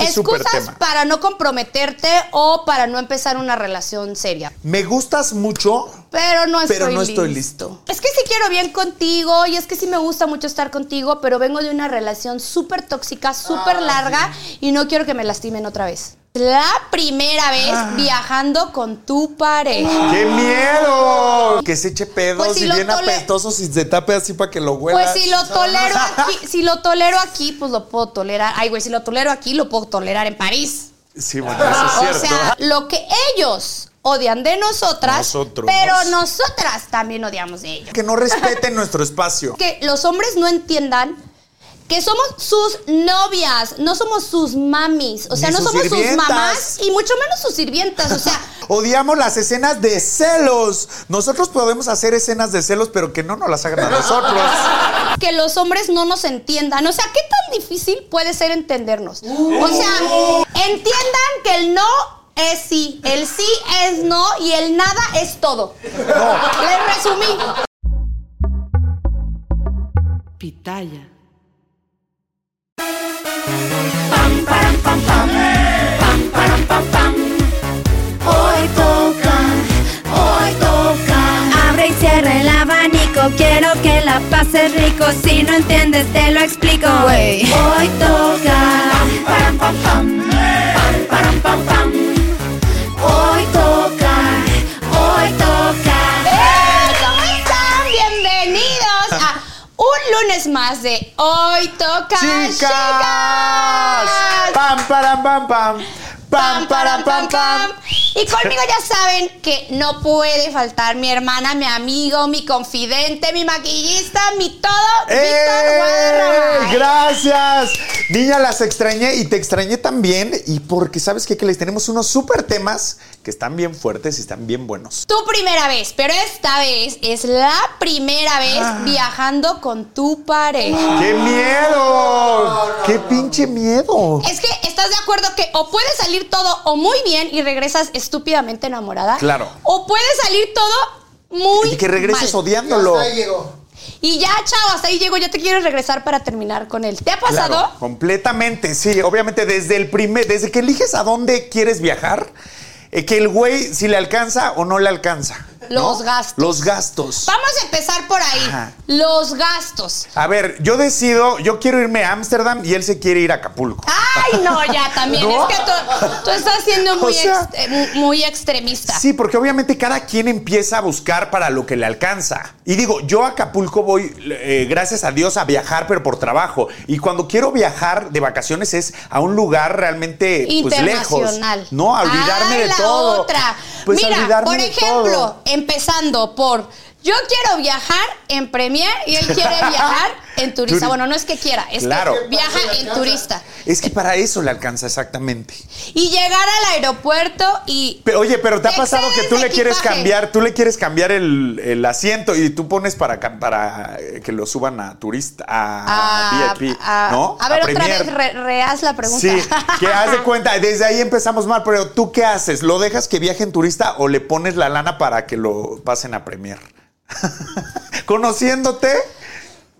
Ese Excusas para no comprometerte o para no empezar una relación seria. Me gustas mucho. Pero no estoy, Pero no estoy listo. Es que sí quiero bien contigo y es que sí me gusta mucho estar contigo, pero vengo de una relación súper tóxica, súper larga y no quiero que me lastimen otra vez. La primera vez Ah. viajando con tu pareja. ¡Qué miedo! Que se eche pedos Pues si y bien apestosos y se tape así para que lo huela. Pues si lo tolero aquí, si lo tolero aquí, pues lo puedo tolerar. Ay, güey, si lo tolero aquí, lo puedo tolerar en París. Sí, bueno, eso es cierto. O sea, lo que ellos odian de nosotras, Nosotros. pero nosotras también odiamos de ellos. que no respeten nuestro espacio. Que los hombres no entiendan que somos sus novias, no somos sus mamis, o sea, Ni no sus somos sus sirvientas. mamás y mucho menos sus sirvientas, o sea, Odiamos las escenas de celos. Nosotros podemos hacer escenas de celos, pero que no nos las hagan a nosotros. que los hombres no nos entiendan. O sea, ¿qué tan difícil puede ser entendernos? O sea, entiendan que el no es sí, el sí es no y el nada es todo. Les resumí. Pitaya. Hoy toca, hoy toca. Abre y cierra el abanico. Quiero que la pases rico. Si no entiendes, te lo explico. Hoy toca. Pam, pam, pam. Pam, más de Hoy Toca ¡Chicas! Chicas. ¡Pam, param, pam, pam! ¡Pam, param, pam, pam! Y conmigo ya saben que no puede faltar mi hermana, mi amigo, mi confidente, mi maquillista, mi todo, Víctor ¡Eh! Guadarrama. ¡Gracias! Niña, las extrañé y te extrañé también. Y porque, ¿sabes qué? Que les tenemos unos súper temas que están bien fuertes y están bien buenos. Tu primera vez, pero esta vez es la primera vez Ah. viajando con tu pareja. ¡Qué miedo! ¡Qué pinche miedo! Es que estás de acuerdo que o puede salir todo o muy bien y regresas estúpidamente enamorada. Claro. O puede salir todo muy Y que regreses mal. odiándolo. Y ya, chao, hasta ahí llego. Ya te quiero regresar para terminar con él. ¿Te ha pasado? Claro, completamente, sí. Obviamente, desde el primer, desde que eliges a dónde quieres viajar, eh, que el güey si le alcanza o no le alcanza. ¿No? Los gastos. Los gastos. Vamos a empezar por ahí. Ajá. Los gastos. A ver, yo decido, yo quiero irme a Ámsterdam y él se quiere ir a Acapulco. Ay, no, ya también. ¿No? Es que tú, tú estás siendo O muy, sea- ex- muy extremista. Sí, porque obviamente cada quien empieza a buscar para lo que le alcanza. Y digo, yo a Acapulco voy, eh, gracias a Dios, a viajar, pero por trabajo. Y cuando quiero viajar de vacaciones es a un lugar realmente pues, lejos. Internacional. No, a olvidarme Ah, de la todo. otra. Pues Mira, por ejemplo. Empezando por yo quiero viajar en Premier y él quiere viajar en turista. Turi- Bueno, no es que quiera, es Claro. que viaja en turista. Es que para eso le alcanza exactamente. Y llegar al aeropuerto y Pe- Oye, pero te ha pasado que tú le quieres cambiar, tú le quieres cambiar el, el asiento y tú pones para, para eh, que lo suban a turista, a a, VIP, a- ¿no? a ver, otra vez, re- rehaz la pregunta. Sí, que haz de cuenta, desde ahí empezamos mal, pero tú qué haces? ¿Lo dejas que viaje en turista o le pones la lana para que lo pasen a Premier? Conociéndote,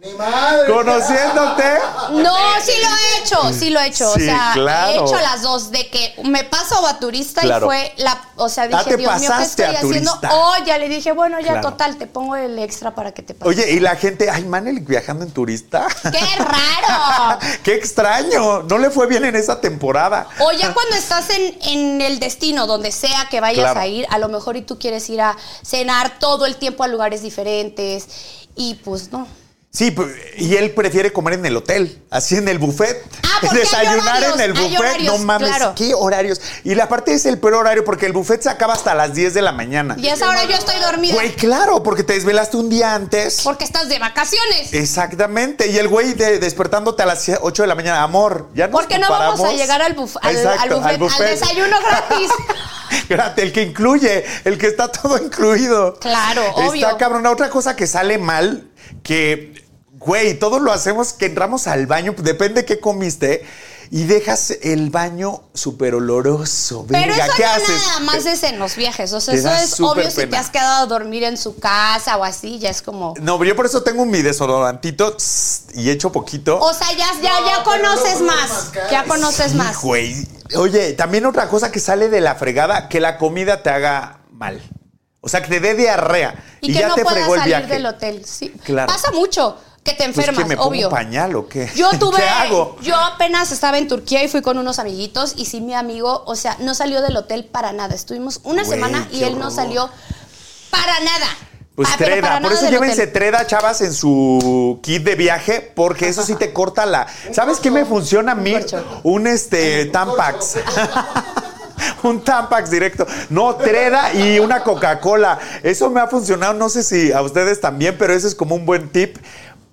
¡Mi madre! conociéndote. No, sí lo he hecho, sí lo he hecho. Sí, o sea, claro. he hecho las dos, de que me paso a turista Claro. y fue la. O sea, Ah, dije, te Dios mío, ¿qué pasaste estoy a haciendo? turista. Oh, ya le dije, bueno, ya Claro. total, te pongo el extra para que te pases. Oye, y la gente, ay, Manelik viajando en turista. ¡Qué raro! ¡Qué extraño! No le fue bien en esa temporada. O ya cuando estás en, en el destino, donde sea que vayas Claro. a ir, a lo mejor y tú quieres ir a cenar todo el tiempo a lugares diferentes. Y pues no. Sí, pues, y él prefiere comer en el hotel, así en el buffet. Ah, Desayunar horarios, en el buffet, horarios, no mames, claro. qué horarios. Y la parte es el peor horario porque el buffet se acaba hasta las 10 de la mañana. Y a esa hora yo estoy dormida. Güey, claro, porque te desvelaste un día antes. Porque estás de vacaciones. Exactamente. Y el güey de- despertándote a las 8 de la mañana, amor, ya nos Porque no vamos a llegar al, buf- al, Exacto, al buffet, al desayuno gratis. El que incluye, el que está todo incluido. Claro, Está obvio. cabrón. Otra cosa que sale mal, que, güey, todos lo hacemos, que entramos al baño, depende qué comiste. y dejas el baño súper oloroso. Pero Venga, eso ¿qué no haces? nada más es en los viajes. O sea, Te eso es obvio si te has quedado a dormir en su casa o así, ya es como. No, pero yo por eso tengo mi desodorantito tss, y echo poquito. O sea, ya, ya, No, ya pero no conoces más. mascar. Ya conoces Sí, más. güey. Oye, también otra cosa que sale de la fregada, que la comida te haga mal. O sea, que te dé diarrea. Y, que ya no te puedas fregó el salir viaje. del hotel. Sí. Claro. Pasa mucho que te Pues, enfermas, ¿que me pongo obvio. pañal o qué? Yo tuve, ¿Qué hago? yo apenas estaba en Turquía y fui con unos amiguitos y sí, mi amigo, o sea, no salió del hotel para nada. Estuvimos una Güey, semana y él no salió para nada. Pues treda, por eso llévense hotel. treda, chavas, en su kit de viaje, porque eso sí te corta la. ¿Sabes qué me funciona a mí? Un este Tampax. Un Tampax directo. No, treda y una Coca-Cola. Eso me ha funcionado, no sé si a ustedes también, pero ese es como un buen tip,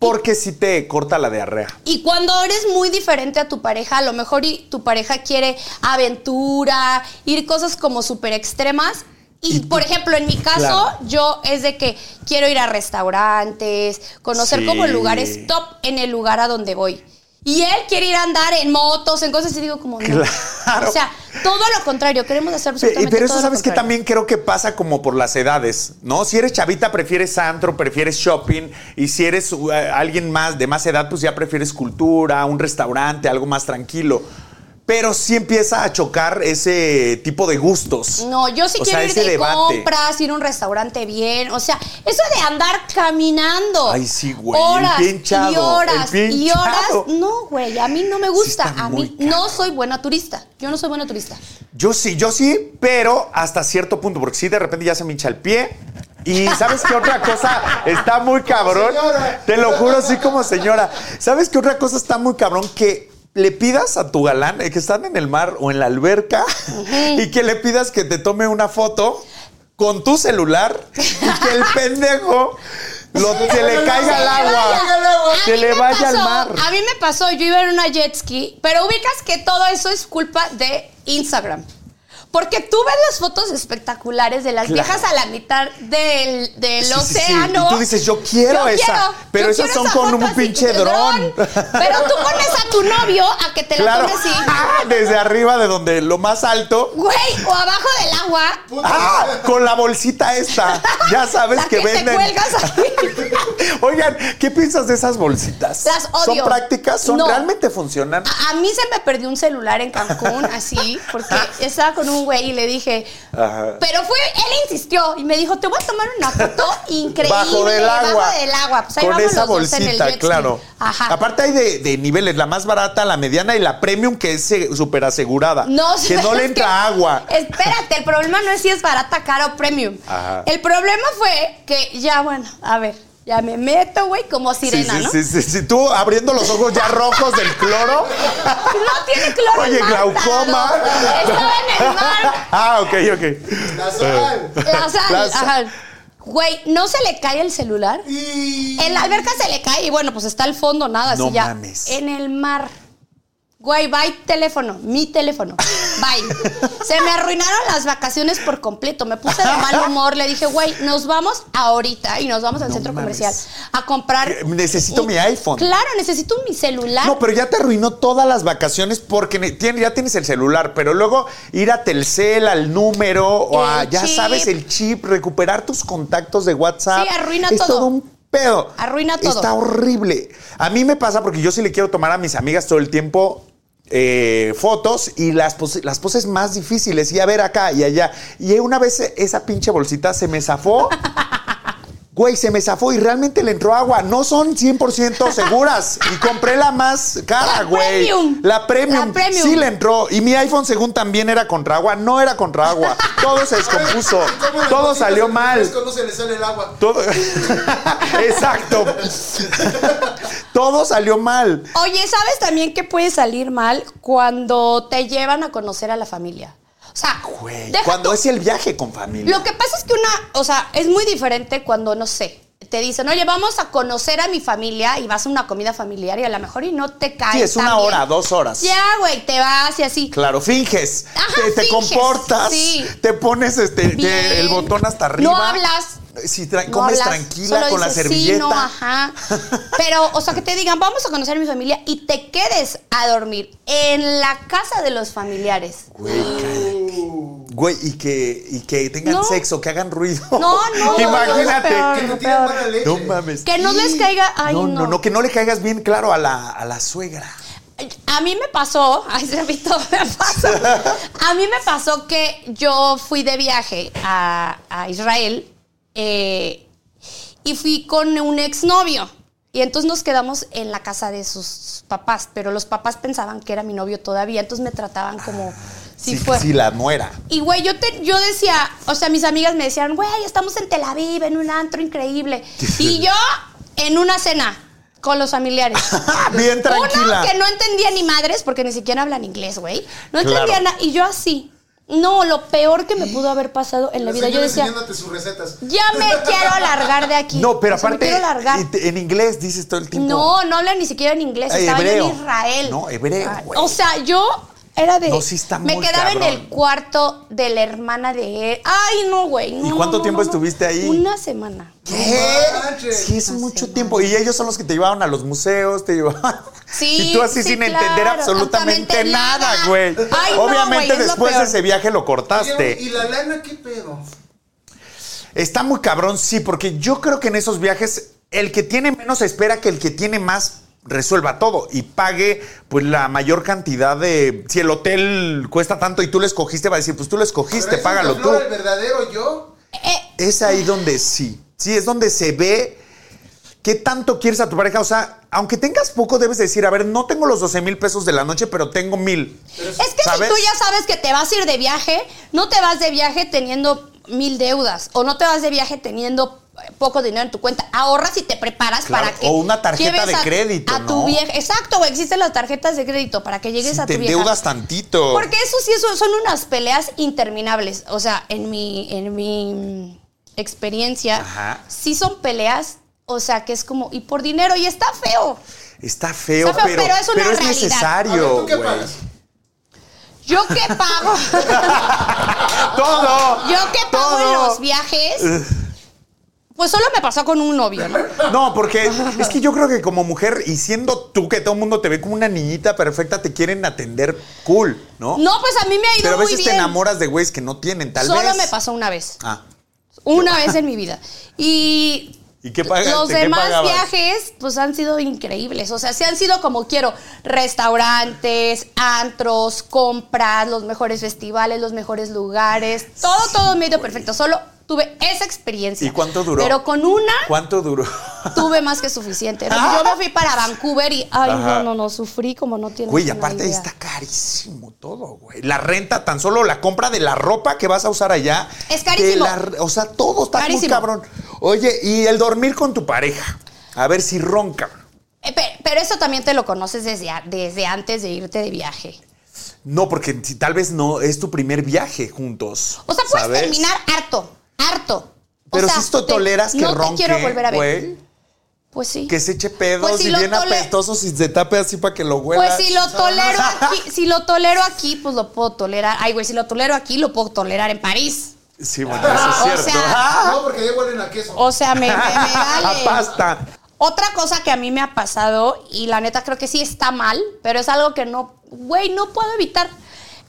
porque sí te corta la diarrea. Y cuando eres muy diferente a tu pareja, a lo mejor y tu pareja quiere aventura, ir cosas como súper extremas. Y, Y por tú- ejemplo, en mi caso, Claro. yo es de que quiero ir a restaurantes, conocer Sí. como lugares top en el lugar a donde voy. Y él quiere ir a andar en motos, en cosas, y digo como, no. Claro. O sea, todo lo contrario, queremos hacer absolutamente Pero eso todo sabes que también creo que pasa como por las edades, ¿no? Si eres chavita prefieres antro, prefieres shopping y si eres uh, alguien más de más edad pues ya prefieres cultura, un restaurante, algo más tranquilo. Pero sí empieza a chocar ese tipo de gustos. No, yo sí O quiero sea, ir ese de debate. compras, ir a un restaurante bien. O sea, eso de andar caminando. Ay, sí, güey, el Horas pie hinchado, y horas el pie y horas. No, güey, a mí no me gusta. a mí no soy buena turista. Yo no soy buena turista. Yo sí, yo sí, pero hasta cierto punto, porque sí de repente ya se me hincha el pie. Y ¿sabes qué otra cosa está muy cabrón? Señora. Te lo juro así como señora. ¿Sabes qué otra cosa está muy cabrón? Que le pidas a tu galán eh, que están en el mar o en la alberca y que le pidas que te tome una foto con tu celular y que el pendejo lo, se le caiga al agua. A Que le vaya al mar. A mí me pasó, yo iba en una jet ski, pero ubicas que todo eso es culpa de Instagram. Porque tú ves las fotos espectaculales de las Claro. viejas a la mitad del, del Sí, sí, sí. océano. Y tú dices, yo quiero esa, pero yo esas quiero son esa con un pinche dron. Pero tú pones a tu novio a que te la Claro. tome así. Desde arriba de donde lo más alto. Güey, o abajo del agua. Ah, con la bolsita esta. Ya sabes La que, que te venden. cuelgas ahí. Oigan, ¿qué piensas de esas bolsitas? Las ¿Son odio. prácticas? ¿Son No. realmente funcionan? A, a mí se me perdió un celular en Cancún, así, porque estaba con un güey y le dije, Ajá. pero fue, él insistió y me dijo, te voy a tomar una foto increíble Bajo del agua. bajo del agua. Pues ahí con vamos esa los dos en el bolsita, jet ski. claro. Ajá. Aparte hay de, de niveles, la más barata, la mediana y la premium que es eh, súper asegurada. No, que no le entra que- agua. Espérate, el problema no es si es barata, cara o premium. Ajá. El problema fue que ya, bueno, a ver, ya me meto, güey, como sirena, sí, sí, ¿no? sí, sí, sí. Tú abriendo los ojos ya rojos del cloro. No tiene cloro. Oye, glaucoma. Estaba en el mar. ah, ok, ok. La sal. La sal, La sal. ajá. Güey, ¿no se le cae el celular? Y... En la alberca se le cae y bueno, pues está al fondo, nada, No así ya. mames. En el mar. Güey, bye teléfono, mi teléfono. Bye. Se me arruinaron las vacaciones por completo. Me puse de mal humor. Le dije, güey, nos vamos ahorita y nos vamos al No centro mames. comercial a comprar. Necesito mi iPhone. Claro, necesito mi celular. No, pero ya te arruinó todas las vacaciones porque ne- tien- ya tienes el celular, pero luego ir a Telcel, al número, o a, ya chip. sabes, el chip, recuperar tus contactos de WhatsApp. Sí, arruina es todo. todo un pedo. Arruina todo. Está horrible. A mí me pasa porque yo sí le quiero tomar a mis amigas todo el tiempo. Eh, fotos y las, las poses más difíciles y a ver acá y allá. Y una vez esa pinche bolsita se me zafó. Güey, se me zafó y realmente le entró agua. No son 100% seguras. Y compré la más cara, La güey. premium. La premium. La premium. Sí le entró. Y mi iPhone, según también era contra agua, no era contra agua. Todo se descompuso. ¿Cómo las Todo salió mal. No se le sale el agua. Todo. Exacto. Todo salió mal. Oye, ¿sabes también que puede salir mal cuando te llevan a conocer a la familia? O sea, Güey, cuando es el viaje con familia. Lo que pasa es que una, o sea, es muy diferente cuando, no sé, te dicen, oye, vamos a conocer a mi familia y vas a una comida familiar y a lo mejor y no te cae. Sí, es una hora, dos horas. Ya, güey, te vas y así. Claro, finges. Ajá, te, te finges, comportas. sí. Te pones este, te- el botón hasta arriba. No hablas. Si tra- no comes hablas, tranquila con la dices, servilleta. Sí, no, ajá. Pero, o sea, que te digan, vamos a conocer a mi familia y te quedes a dormir en la casa de los familiares. Güey. Güey, y que, y que tengan No. sexo, que hagan ruido. No, no, Imagínate. no, Que no, tiran mala leche. No mames. Que no les caiga- ay, no, no, no. no, que no le caigas bien claro a la, a la suegra. A mí me pasó, ay, se repito, me pasó. A mí me pasó que yo fui de viaje a, a Israel eh, y fui con un exnovio. Y entonces nos quedamos en la casa de sus papás, pero los papás pensaban que era mi novio todavía, entonces me trataban como si sí, fuera. sí, la muera. Y güey, yo, te, yo decía, o sea, mis amigas me decían, güey, estamos en Tel Aviv, en un antro increíble. Y yo en una cena con los familiares. Bien tranquila. Uno que no entendía ni madres, porque ni siquiera hablan inglés, güey. No Claro. entendía nada. Y yo así. No, lo peor que me pudo haber pasado en la La vida. Yo decía, sus recetas. ya me quiero largar de aquí. No, pero O sea, me aparte, quiero largar. en inglés dices todo el tiempo. No, no hablan ni siquiera en inglés. Ay, Estaba yo en Israel. No, hebreo, Ah, güey. O sea, yo era de. No, sí está Me muy quedaba cabrón. en el cuarto de la hermana de él. Ay, no, güey. no, ¿Y cuánto no, tiempo no, no. estuviste ahí? Una semana. ¿Qué? Sí, es Una mucho semana. tiempo. Y ellos son los que te llevaban a los museos, te llevaban. Sí, Y tú así sí, sin claro, entender absolutamente nada, güey. Ay, no, Obviamente después de ese viaje lo ¿Y cortaste. la lana qué pedo? Está muy cabrón, sí, porque yo creo que en esos viajes el que tiene menos espera que el que tiene más resuelva todo y pague pues la mayor cantidad de si el hotel cuesta tanto y tú lo escogiste va a decir pues tú lo escogiste Pero págalo tú el verdadero yo? Eh, es ahí donde sí sí es donde se ve qué tanto quieres a tu pareja o sea aunque tengas poco debes decir a ver no tengo los 12 mil pesos de la noche pero tengo mil es que ¿Sabes? si tú ya sabes que te vas a ir de viaje, no te vas de viaje teniendo mil deudas o no te vas de viaje teniendo eh, poco dinero en tu cuenta. Ahorras y te preparas Claro, para que. o una tarjeta de a- crédito, A ¿no? tu viaje. Exacto, güey. Existen las tarjetas de crédito para que llegues Si a te tu viaje. endeudas tantito Porque eso sí eso son unas peleas interminables. O sea, en mi, en mi experiencia, Ajá. sí son peleas. O sea, que es como, y por dinero, y está feo. está feo, Está feo, pero, pero es una realidad. necesario A ver, ¿tú qué güey. pagas? Yo que pago. todo Yo que pago en los viajes. Pues solo me pasó con un novio, ¿no? No, porque es que yo creo que como mujer y siendo tú que todo el mundo te ve como una niñita perfecta, te quieren atender cool, ¿no? No, pues a mí me ha ido Pero a muy veces bien. te enamoras de güeyes que no tienen, tal Solo vez. me pasó una vez. Ah. Una vez en mi vida. Y. ¿Y qué pagaste? Los ¿Qué demás viajes, pues han sido increíbles. O sea, sí han sido como quiero: restaurantes, antros, compras, los mejores festivales, los mejores lugares. Todo, todo medio perfecto. Solo tuve esa experiencia. ¿Y cuánto duró? Pero con una ¿Cuánto duró? tuve más que suficiente. Yo me fui para Vancouver y, ay, Ajá. no, no, no, sufrí como no tienes Güey, aparte idea. está carísimo todo, güey. La renta, tan solo la compra de la ropa que vas a usar allá. Es carísimo. la- o sea, todo está muy Carísimo. cabrón. Oye, y el dormir con tu pareja. A ver si ronca. Eh, pe- Pero eso también te lo conoces desde, a- desde antes de irte de viaje. No, porque tal vez no es tu primer viaje juntos. O sea, puedes ¿sabes? terminar harto, harto. O Pero sea, si esto te- toleras que no ronque, te quiero volver a ver. güey. Pues sí. Que se eche pedos Pues si y bien apestosos y se tape así para que lo huela. Pues si lo tolero aquí, si lo tolero aquí, pues lo puedo tolerar. Ay, güey, si lo tolero aquí, lo puedo tolerar en París. Sí, bueno, eso es O cierto. sea. No, porque ya huelen a queso. O sea, me, me, me A pasta. Otra cosa que a mí me ha pasado, y la neta creo que sí está mal, pero es algo que no, güey, no puedo evitar.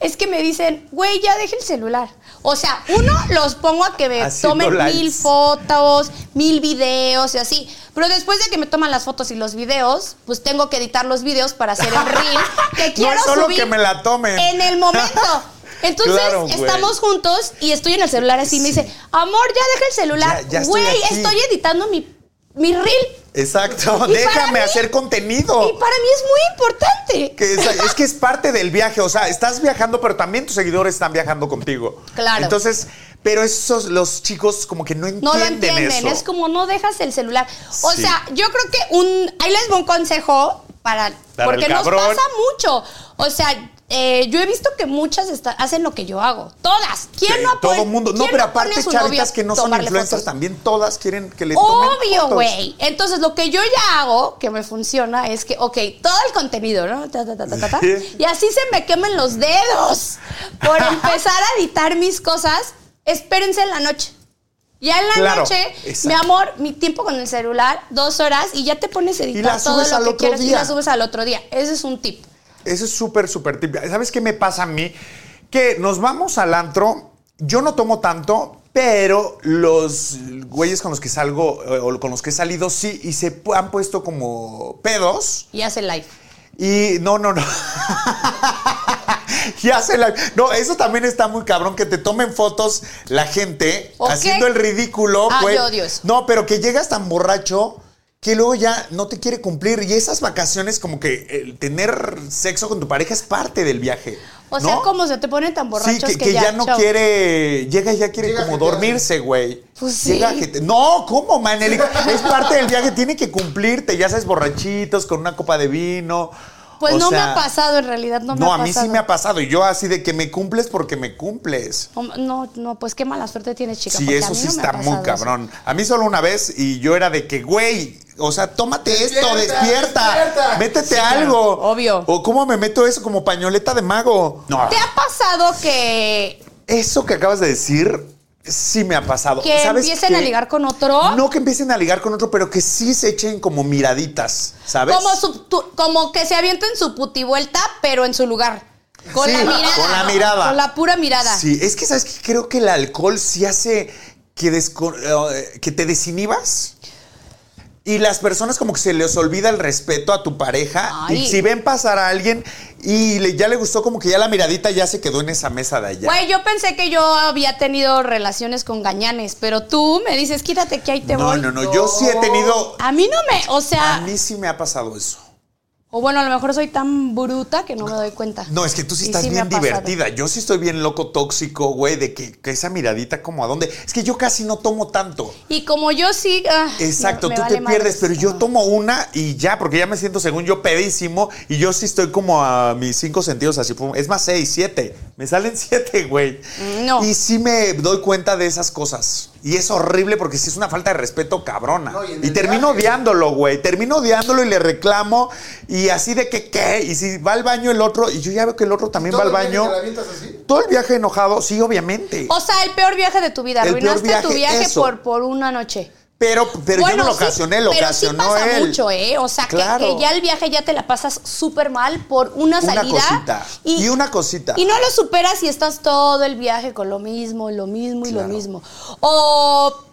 Es que me dicen, güey, ya deje el celular. O sea, uno los pongo a que me Haciendo tomen likes. mil fotos, mil videos y así. Pero después de que me toman las fotos y los videos, pues tengo que editar los videos para hacer el reel que No quiero es solo subir que me la tomen. en el momento. Entonces Claro, estamos juntos y estoy en el celular así. Me dice, amor, ya deja el celular. Estoy Güey, aquí". estoy editando mi, mi reel. Exacto. Y Déjame mí- hacer contenido. Y para mí es muy importante. Que es, es que es parte del viaje, o sea, estás viajando, pero también tus seguidores están viajando contigo. Claro. Entonces, pero esos, los chicos como que no entienden, No lo entienden. eso. Es como no dejas el celular. O Sí. sea, yo creo que un. Ahí les voy un consejo para. Para porque nos pasa mucho. O sea. Eh, yo he visto que muchas está- hacen lo que yo hago. Todas. ¿Quién Sí, no todo el mundo. No, pero no aparte chavitas que no son influencers fotos? también todas quieren que les tomen Obvio, güey. Entonces, lo que yo ya hago, que me funciona, es que, ok, todo el contenido, ¿no? Ta, ta, ta, ta, ta, ta. Sí. y así se me quemen los dedos por empezar a editar mis cosas. Espérense en la noche. Ya en la Claro, noche, exacto. mi amor, mi tiempo con el celular, dos horas, y ya te pones a editar todo lo que otro quieras y día. la subes al otro día. Ese es un tip. Eso es súper, súper típico. ¿Sabes qué me pasa a mí? Que nos vamos al antro, yo no tomo tanto, pero los güeyes con los que salgo eh, o con los que he salido sí, y se han puesto como pedos. Y hace live. Y no, no, no. y hace la- No, eso también está muy cabrón, que te tomen fotos la gente haciendo el ridículo. Ah, güey. yo odio eso. No, pero que llegas tan borracho que luego ya no te quiere cumplir. Y esas vacaciones, como que el tener sexo con tu pareja es parte del viaje. O sea, ¿no? como se te ponen tan Sí, borrachos que, que ya, no quiere, llega y ya quiere Llega como dormirse, güey. Pues sí. Llega jete- No, ¿cómo, Maneli? Es parte del viaje, tiene que cumplirte, ya sabes, borrachitos, con una copa de vino. Pues O no me ha pasado, en realidad no me No, ha a pasado. mí sí me ha pasado. Y yo así de que me cumples porque me cumples. No, no, pues qué mala suerte tienes, chica. Sí, a eso mí sí no está muy eso. cabrón. A mí solo una vez y yo era de que, güey, o sea, tómate esto, Despierta, despierta, métete Sí, claro, algo. obvio. O cómo me meto eso como pañoleta de mago. No, ¿Te ha pasado que, eso que acabas de decir sí me ha pasado. que ¿Sabes empiecen a ligar con otro? No que empiecen a ligar con otro, pero que sí se echen como miraditas, ¿sabes? Como, su- tu- como que se avienten su putivuelta, pero en su lugar. Con Sí, la mirada. con la mirada. Con la pura mirada. Sí, es que sabes que creo que el alcohol sí hace que, desco- eh, que te desinhibas. Y las personas como que se les olvida el respeto a tu pareja. Ay. Y si ven pasar a alguien y le- ya le gustó como que ya la miradita ya se quedó en esa mesa de allá. Güey, yo pensé que yo había tenido relaciones con gañanes, pero tú me dices, quítate que ahí te no, voy. no, no, yo sí he tenido... A mí no me, o sea, A mí sí me ha pasado eso. O bueno, a lo mejor soy tan bruta que no me doy cuenta. No, es que tú sí Y estás bien divertida. Yo sí estoy bien loco, tóxico, güey, de que, que esa miradita como a dónde. Es que yo casi no tomo tanto. Y como yo sí. ah, Exacto, me- me tú vale te pierdes, pero yo tomo una y ya, porque ya me siento según yo pedísimo y yo sí estoy como a mis cinco sentidos así. Es más, seis, siete. Me salen siete, güey. No. Y sí me doy cuenta de esas cosas. Y es horrible porque sí es una falta de respeto cabrona. No, y termino viaje. odiándolo, güey. Termino odiándolo y le reclamo. Y así de que, ¿qué? Y si va al baño el otro, y yo ya veo que el otro también ¿Todo va al el viaje baño. te la avientas así? Todo el viaje enojado, sí, obviamente. O sea, el peor viaje de tu vida. El peor Arruinaste tu viaje, viaje eso. por, por una noche. Pero, pero yo no lo sí, ocasioné, lo pero ocasionó sí pasa él. mucho, ¿eh? O sea, que- Claro. que, ya el viaje ya te la pasas súper mal por una Una salida. cosita. Y una cosita. Y no lo superas y estás todo el viaje con lo mismo, lo mismo y Claro. lo mismo. O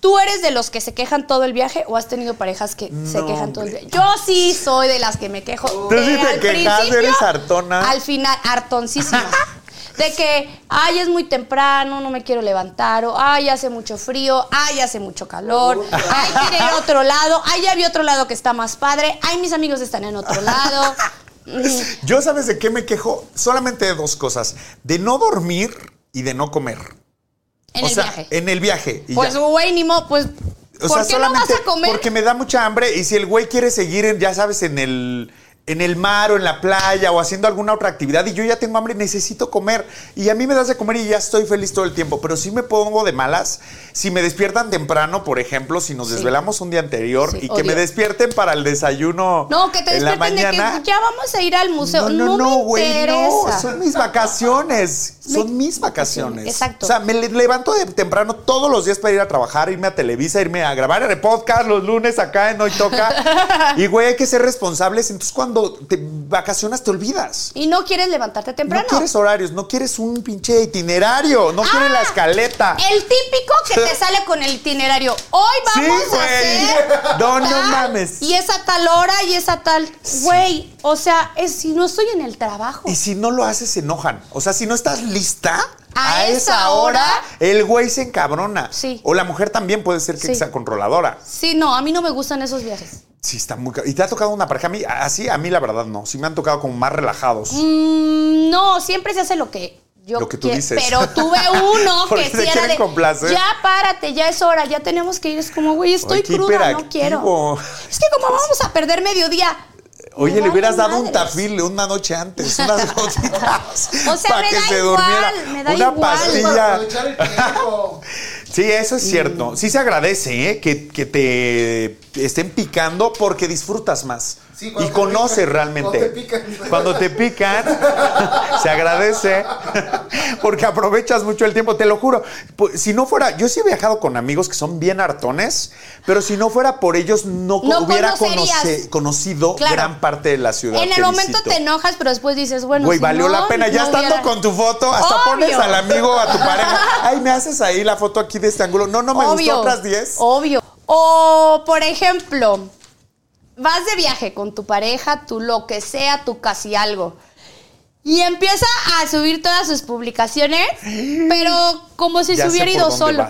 tú eres de los que se quejan todo el viaje o has tenido parejas que se quejan todo el viaje. Yo sí soy de las que me quejo. Tú sí te al quejas, eres hartona. Al final, hartoncísima. De que, ay, es muy temprano, no me quiero levantar, o ay, hace mucho frío, ay, hace mucho calor, ay, quiero ir a otro lado, ay, ya vi otro lado que está más padre, ay, mis amigos están en otro lado. Yo, ¿sabes de qué me quejo? Solamente de dos cosas. De no dormir y de no comer. En o el sea, viaje. en el viaje. y Pues, güey, ni modo, pues, O ¿por sea, qué no vas a comer? Porque me da mucha hambre y si el güey quiere seguir, en, ya sabes, en el, en el mar o en la playa o haciendo alguna otra actividad y yo ya tengo hambre, necesito comer. Y a mí me das de comer y ya estoy feliz todo el tiempo. Pero si me pongo de malas, si me despiertan temprano, por ejemplo, si nos Sí. desvelamos un día anterior Sí, y que me despierten para el desayuno No, que te en la despierten de mañana. que ya vamos a ir al museo. No, No, no, no, güey, interesa. no, son mis vacaciones, son mis vacaciones. Exacto. O sea, me le- levanto de temprano todos los días para ir a trabajar, irme a Televisa, irme a grabar el podcast los lunes acá en Hoy Toca. y güey, hay que ser responsables, entonces cuando te vacacionas te olvidas. Y no quieres levantarte temprano. No quieres horarios, no quieres un pinche itinerario, no quieres la Ah, escaleta. El típico que te sale con el itinerario. Hoy Sí, vamos a hacer. No, no mames. Y esa tal hora y esa tal. Güey, o sea, es si no estoy en el trabajo. Y si no lo haces, se enojan. O sea, si no estás lista, A a, esa esa hora, hora, el güey se encabrona. Sí. O la mujer también puede ser que Sí. sea controladora. Sí, no, a mí no me gustan esos viajes. Sí, está muy... ¿Y te ha tocado una pareja? A mí, así, a mí la verdad no. Sí me han tocado como más relajados. Mm, no, siempre se hace lo que yo Lo que tú quiero, dices. Pero tuve uno que sí era de, complacer. ya párate, ya es hora, ya tenemos que ir. Es como, güey, estoy qué cruda, no quiero. Es que como vamos a perder mediodía. Oye, me le hubieras dado un madres. tafil una noche antes, unas gotitas. O sea, para me que da se igual, durmiera. me da una igual. Para pastilla. Sí, eso es cierto. Sí se agradece, ¿eh? Que, que te estén picando porque disfrutas más. Sí, y conoces pican, realmente. cuando te pican. Cuando te pican, se agradece porque aprovechas mucho el tiempo, te lo juro. Pues, Si no fuera, yo sí he viajado con amigos que son bien hartones, pero si no fuera por ellos, no, No hubiera conoce- conocido Claro. gran parte de la ciudad. En el momento visito. te enojas, pero después dices, bueno. Güey, si valió no, la pena. Ya no estando hubiera- con tu foto, hasta Obvio. pones al amigo, a tu pareja. Ay, me haces ahí la foto aquí de este ángulo. No, no me gustó otras 10. Obvio. O, por ejemplo, vas de viaje con tu pareja, tú lo que sea, tú casi algo. Y empieza a subir todas sus publicaciones, pero como si Ya se hubiera ido solo.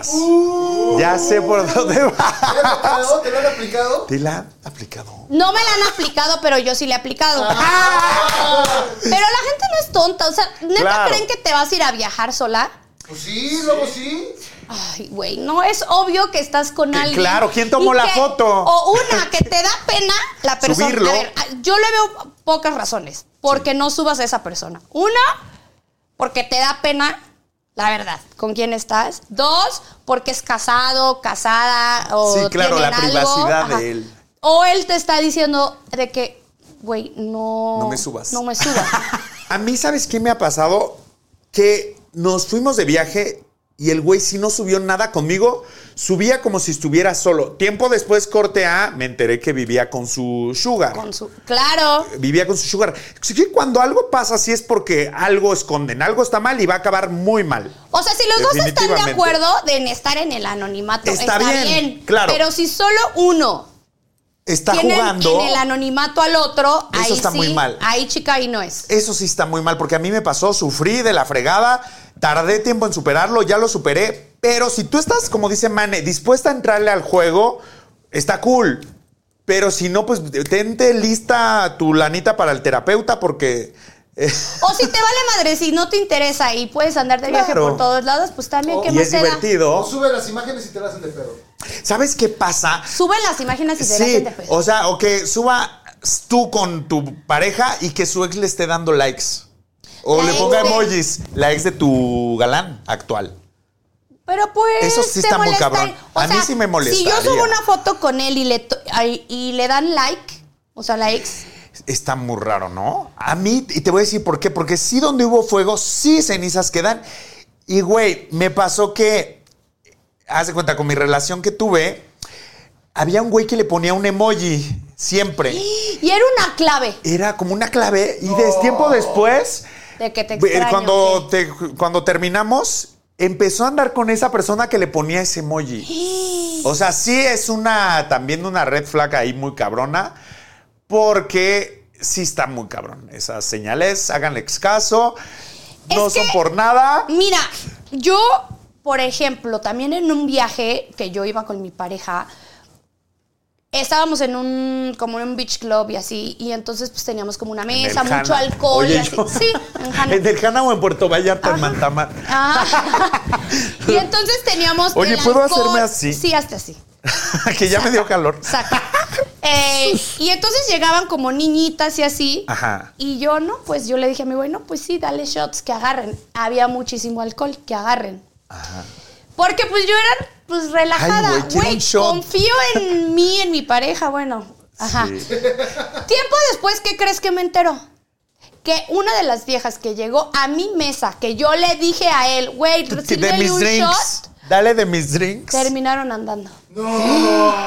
Ya sé por dónde ¿Te vas. ¿Te lo han aplicado? ¿Te la han aplicado? No me la han aplicado, pero yo sí le he aplicado. Pero la gente no es tonta. O sea, ¿neta Claro. creen que te vas a ir a viajar sola? Pues sí, luego sí. Ay, güey, no es obvio que estás con Que alguien. claro, ¿quién tomó la que- foto? O una, que te da pena la persona. Subirlo. A ver, yo le veo pocas razones porque no subas a esa persona. Una, porque te da pena, la verdad, con quién estás. Dos, porque es casado, casada o Sí, claro, la algo. privacidad Ajá. de él. O él te está diciendo de que, güey, no. No me subas. No me subas. A mí, ¿sabes qué me ha pasado? Que nos fuimos de viaje y el güey sí no subió nada conmigo. Subía como si estuviera solo. Tiempo después, corte A, me enteré que vivía con su sugar. con su. Claro. Vivía con su sugar. Así que cuando algo pasa así es porque algo esconden, algo está mal y va a acabar muy mal. O sea, si los dos están de acuerdo en estar en el anonimato, Está está, bien, bien, claro. Pero si solo uno Está jugando. en el anonimato al otro, Eso ahí está sí, muy mal. Ahí chica, ahí no es. Eso sí está muy mal, porque a mí me pasó, sufrí de la fregada, tardé tiempo en superarlo, ya lo superé. Pero si tú estás, como dice Mane, dispuesta a entrarle al juego, está cool. Pero si no, pues tente lista tu lanita para el terapeuta, porque. eh, O si te vale madre, si no te interesa y puedes andar de viaje Claro. por todos lados, pues también, ¿qué y más es te da? O divertido. sube las imágenes y te las hacen de pedo. ¿Sabes qué pasa? Sube las imágenes y se las hacen de pedo. o sea, o que suba tú con tu pareja y que su ex le esté dando likes. O La le ex ponga de- emojis, la ex de tu galán actual. Pero pues. Eso sí está muy molesta. cabrón. O A mí sí me Si yo subo una foto con él y le, y le dan like, o sea, likes. Está muy raro, ¿no? A mí, y te voy a decir por qué, porque sí donde hubo fuego, sí cenizas quedan. Y güey, me pasó que, haz de cuenta, con mi relación que tuve, había un güey que le ponía un emoji siempre. Y era una clave Era como una clave y de tiempo después, de que te extraño. cuando, cuando terminamos, empezó a andar con esa persona que le ponía ese emoji. O sea, sí es una, también una red flag ahí muy cabrona, porque sí está muy cabrón. Esas señales, háganle caso, no Es son que- por nada. Mira, yo, por ejemplo, también en un viaje que yo iba con mi pareja, estábamos en un, como en un beach club y así, y entonces pues teníamos como una mesa, mucho alcohol y Oye, así. yo- Sí, en. ¿En el Hana o en Puerto Vallarta, en Mantamar? Y entonces teníamos. Oye, ¿puedo alcohol- hacerme así? Sí, hasta así. que ya me dio calor. Exacto. Eh, y entonces llegaban como niñitas y así. Ajá. Y yo, no, pues yo le dije a mi güey, no, pues sí, dale shots, que agarren. Había muchísimo alcohol, que agarren. Porque pues yo era pues relajada. Güey, confío en mí, en mi pareja, bueno. Ajá. Sí. Tiempo después, ¿qué crees que me enteró? Que una de las viejas que llegó a mi mesa, que yo le dije a él, güey, mis un drinks. shot, Dale de mis drinks. terminaron andando.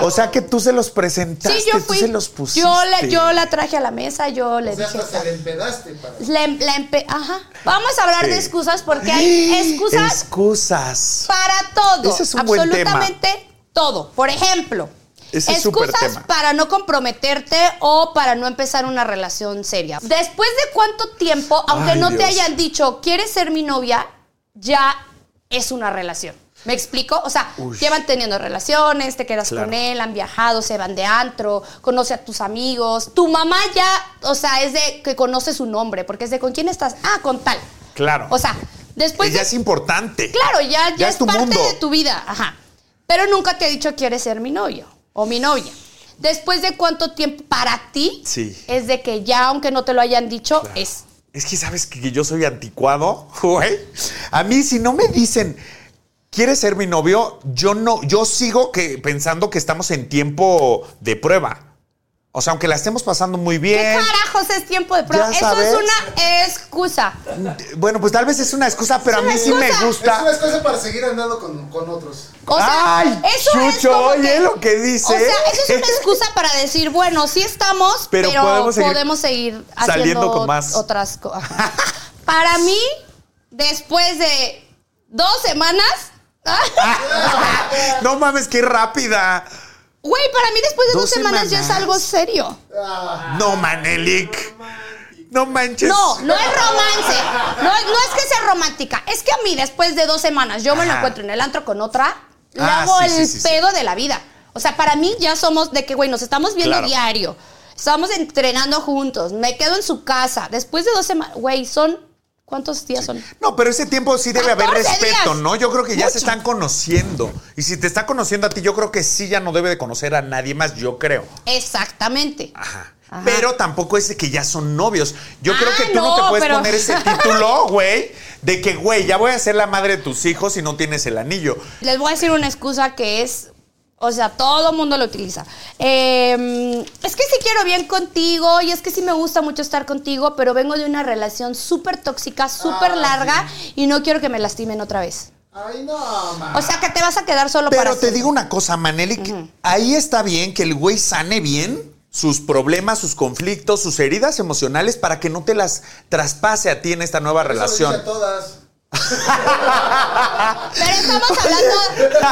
O sea que tú se los presentaste, Sí, yo tú fui. se los pusiste. Yo la, yo la traje a la mesa, yo le O sea, dije. hasta se le empedaste para. La, em- la empe- Ajá. Vamos a hablar Sí. de excusas porque hay excusas Excusas. para todo. Ese es un buen absolutamente todo. Por ejemplo, Ese excusas tema. para no comprometerte o para no empezar una relación seria. Después de cuánto tiempo, aunque Ay, no te hayan dicho, ¿quieres ser mi novia? Ya es una relación. ¿Me explico? O sea, Uy. llevan teniendo relaciones, te quedas Claro. con él, han viajado, se van de antro, conoce a tus amigos. Tu mamá ya, o sea, es de que conoce su nombre, porque es de con quién estás. Ah, con tal. Claro. O sea, después ya de es importante. Claro, ya, ya, Ya es, es tu parte mundo. de tu vida. Ajá. Pero nunca te ha dicho quieres ser mi novio o mi novia. Después de cuánto tiempo para ti Sí. es de que ya, aunque no te lo hayan dicho, es. Es que sabes que yo soy anticuado, güey. A mí, si no me dicen, ¿quieres ser mi novio? Yo no, yo sigo que, pensando que estamos en tiempo de prueba. O sea, aunque la estemos pasando muy ¿Qué bien. carajos es tiempo de prueba? Ya Eso sabes. es una excusa. Bueno, pues tal vez es una excusa, pero a mí sí me excusa. Es una excusa para seguir andando con, con otros. O sea, Ay, eso es Chucho, como oye que- lo que dice. O sea, eso es una excusa para decir, bueno, sí estamos, Pero pero, podemos podemos seguir seguir, haciendo saliendo con más. otras cosas. Para mí, después de dos semanas, no mames, qué rápida. güey, para mí después de dos, Dos semanas, ya es algo serio. No, Manelik. No manches. No, no es romance. No, no es que sea romántica. Es que a mí, después de dos semanas, yo me lo encuentro en el antro con otra, le Ah, hago sí, el sí, sí, sí. pedo de la vida. O sea, para mí ya somos de que, güey, nos estamos viendo Claro. diario. Estamos entrenando juntos. Me quedo en su casa. Después de dos semanas, güey, son. ¿Cuántos días son? No, pero ese tiempo sí debe haber 14 respeto, días. ¿no? Yo creo que ya se están conociendo. Y si te está conociendo a ti, yo creo que sí ya no debe de conocer a nadie más, yo creo. Exactamente. Ajá. Ajá. Pero tampoco es de que ya son novios. Yo creo Ah, que tú no, no, te puedes pero- poner ese título, güey, de que, güey, ya voy a ser la madre de tus hijos si no tienes el anillo. Les voy a decir una excusa que es, o sea, todo el mundo lo utiliza. Eh, es que sí quiero bien contigo y es que sí me gusta mucho estar contigo, pero vengo de una relación súper tóxica, súper Ah, larga y no quiero que me lastimen otra vez. Ay, no, man. O sea, que te vas a quedar solo para Pero te siempre. digo una cosa, Manelik, ahí está bien que el güey sane bien sus problemas, sus conflictos, sus heridas emocionales para que no te las traspase a ti en esta nueva Eso lo relación. dice a todas. Pero estamos hablando,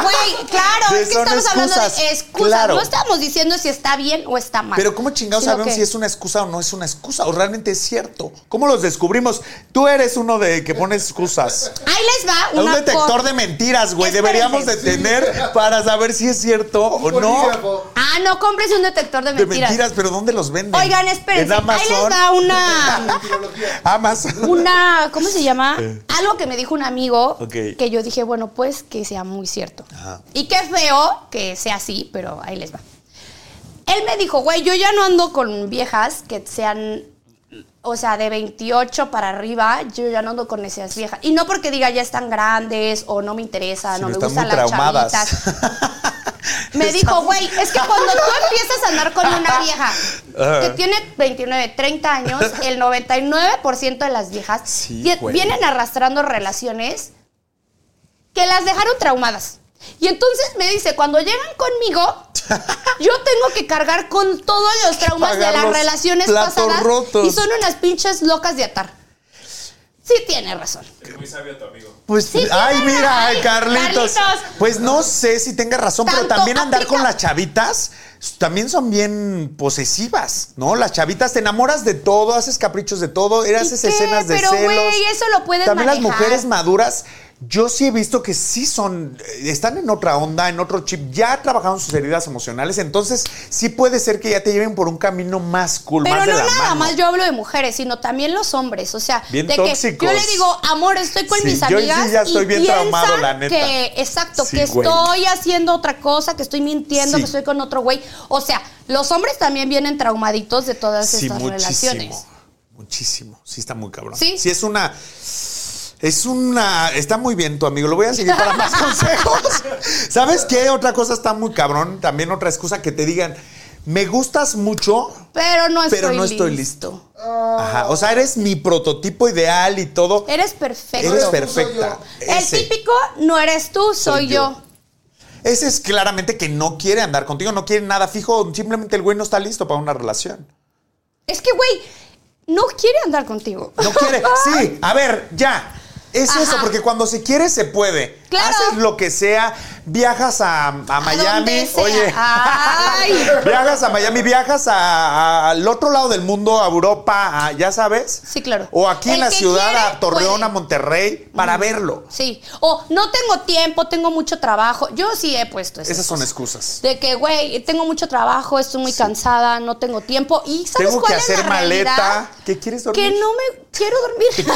güey, claro, es que estamos hablando de excusas. claro. No estamos diciendo si está bien o está mal. Pero ¿cómo chingados sabemos que- si es una excusa o no es una excusa? ¿O realmente es cierto? ¿Cómo los descubrimos? Tú eres uno de que pone excusas. Ahí les va Un una detector co- de mentiras, güey. Deberíamos de tener para saber si es cierto o Un no. Ah, no compres un detector de De mentiras. mentiras, pero ¿dónde los venden? Oigan, espérense. En Ahí les va una. Amazon. una, ¿cómo se llama? Algo que me dijo un amigo Ok. que yo dije, bueno, pues que sea muy cierto. Ajá. Y qué feo que sea así, pero ahí les va. Él me dijo, güey, yo ya no ando con viejas que sean, o sea, de 28 para arriba, yo ya no ando con esas viejas. Y no porque diga ya están grandes o no me interesa, Sino no me gustan las traumadas. chavitas. Me dijo, güey, es que cuando tú empiezas a andar con una vieja que tiene 29, 30 años, el 99% de las viejas Sí, vienen arrastrando relaciones que las dejaron traumadas. Y entonces me dice, cuando llegan conmigo, yo tengo que cargar con todos los traumas de las relaciones pasadas rotos. y son unas pinches locas de atar. Sí tiene razón. Pues, Sí, ay, tiene mira, razón. Carlitos. Carlitos. Pues no sé si tenga razón, pero también andar aplica- con las chavitas también son bien posesivas, ¿no? Las chavitas te enamoras de todo, haces caprichos de todo, haces escenas de Pero, celos. güey, eso lo puedes También las mujeres maduras, yo sí he visto que sí son, eh, están en otra onda, en otro chip, ya trabajaron sus heridas emocionales, entonces sí puede ser que ya te lleven por un camino más cool, Pero más de no la nada mano. más yo hablo de mujeres, sino también los hombres. O sea, Bien de tóxicos. que yo le digo, amor, estoy con Sí, mis yo sí amigas. ya estoy y bien traumado, la neta. Que, exacto, Sí, que güey. estoy haciendo otra cosa, que estoy mintiendo, Sí. que estoy con otro güey. O sea, los hombres también vienen traumaditos de todas Sí, estas muchísimo. relaciones. Muchísimo. Sí, está muy cabrón. Sí. Sí, es una. Es una. Está muy bien tu amigo. Lo voy a seguir para más consejos. ¿Sabes qué? Otra cosa está muy cabrón. También otra excusa que te digan. Me gustas mucho, Pero no estoy pero no estoy listo. Ajá. O sea, eres mi prototipo ideal y todo. Eres perfecto. Eres perfecta. El típico no eres tú, soy, yo. Ese es claramente que no quiere andar contigo, no quiere nada fijo. Simplemente el güey no está listo para una relación. Es que, güey, no quiere andar contigo. No quiere. Sí, a ver, ya. Es Ajá. eso, porque cuando se quiere, se puede. Claro. Haces lo que sea, viajas a, a Miami. Oye. Ay. viajas a Miami, viajas a- a- al otro lado del mundo, a Europa, ya sabes. Sí, claro. O aquí en la ciudad, quiere, a Torreón, puede. a Monterrey, para verlo. Sí. O no tengo tiempo, tengo mucho trabajo. Yo sí he puesto esas Esas son excusas. De que, güey, tengo mucho trabajo, estoy muy cansada, no tengo tiempo. ¿Y sabes Tengo cuál que es hacer la maleta. ¿Qué quieres dormir? Que no me quiero dormir.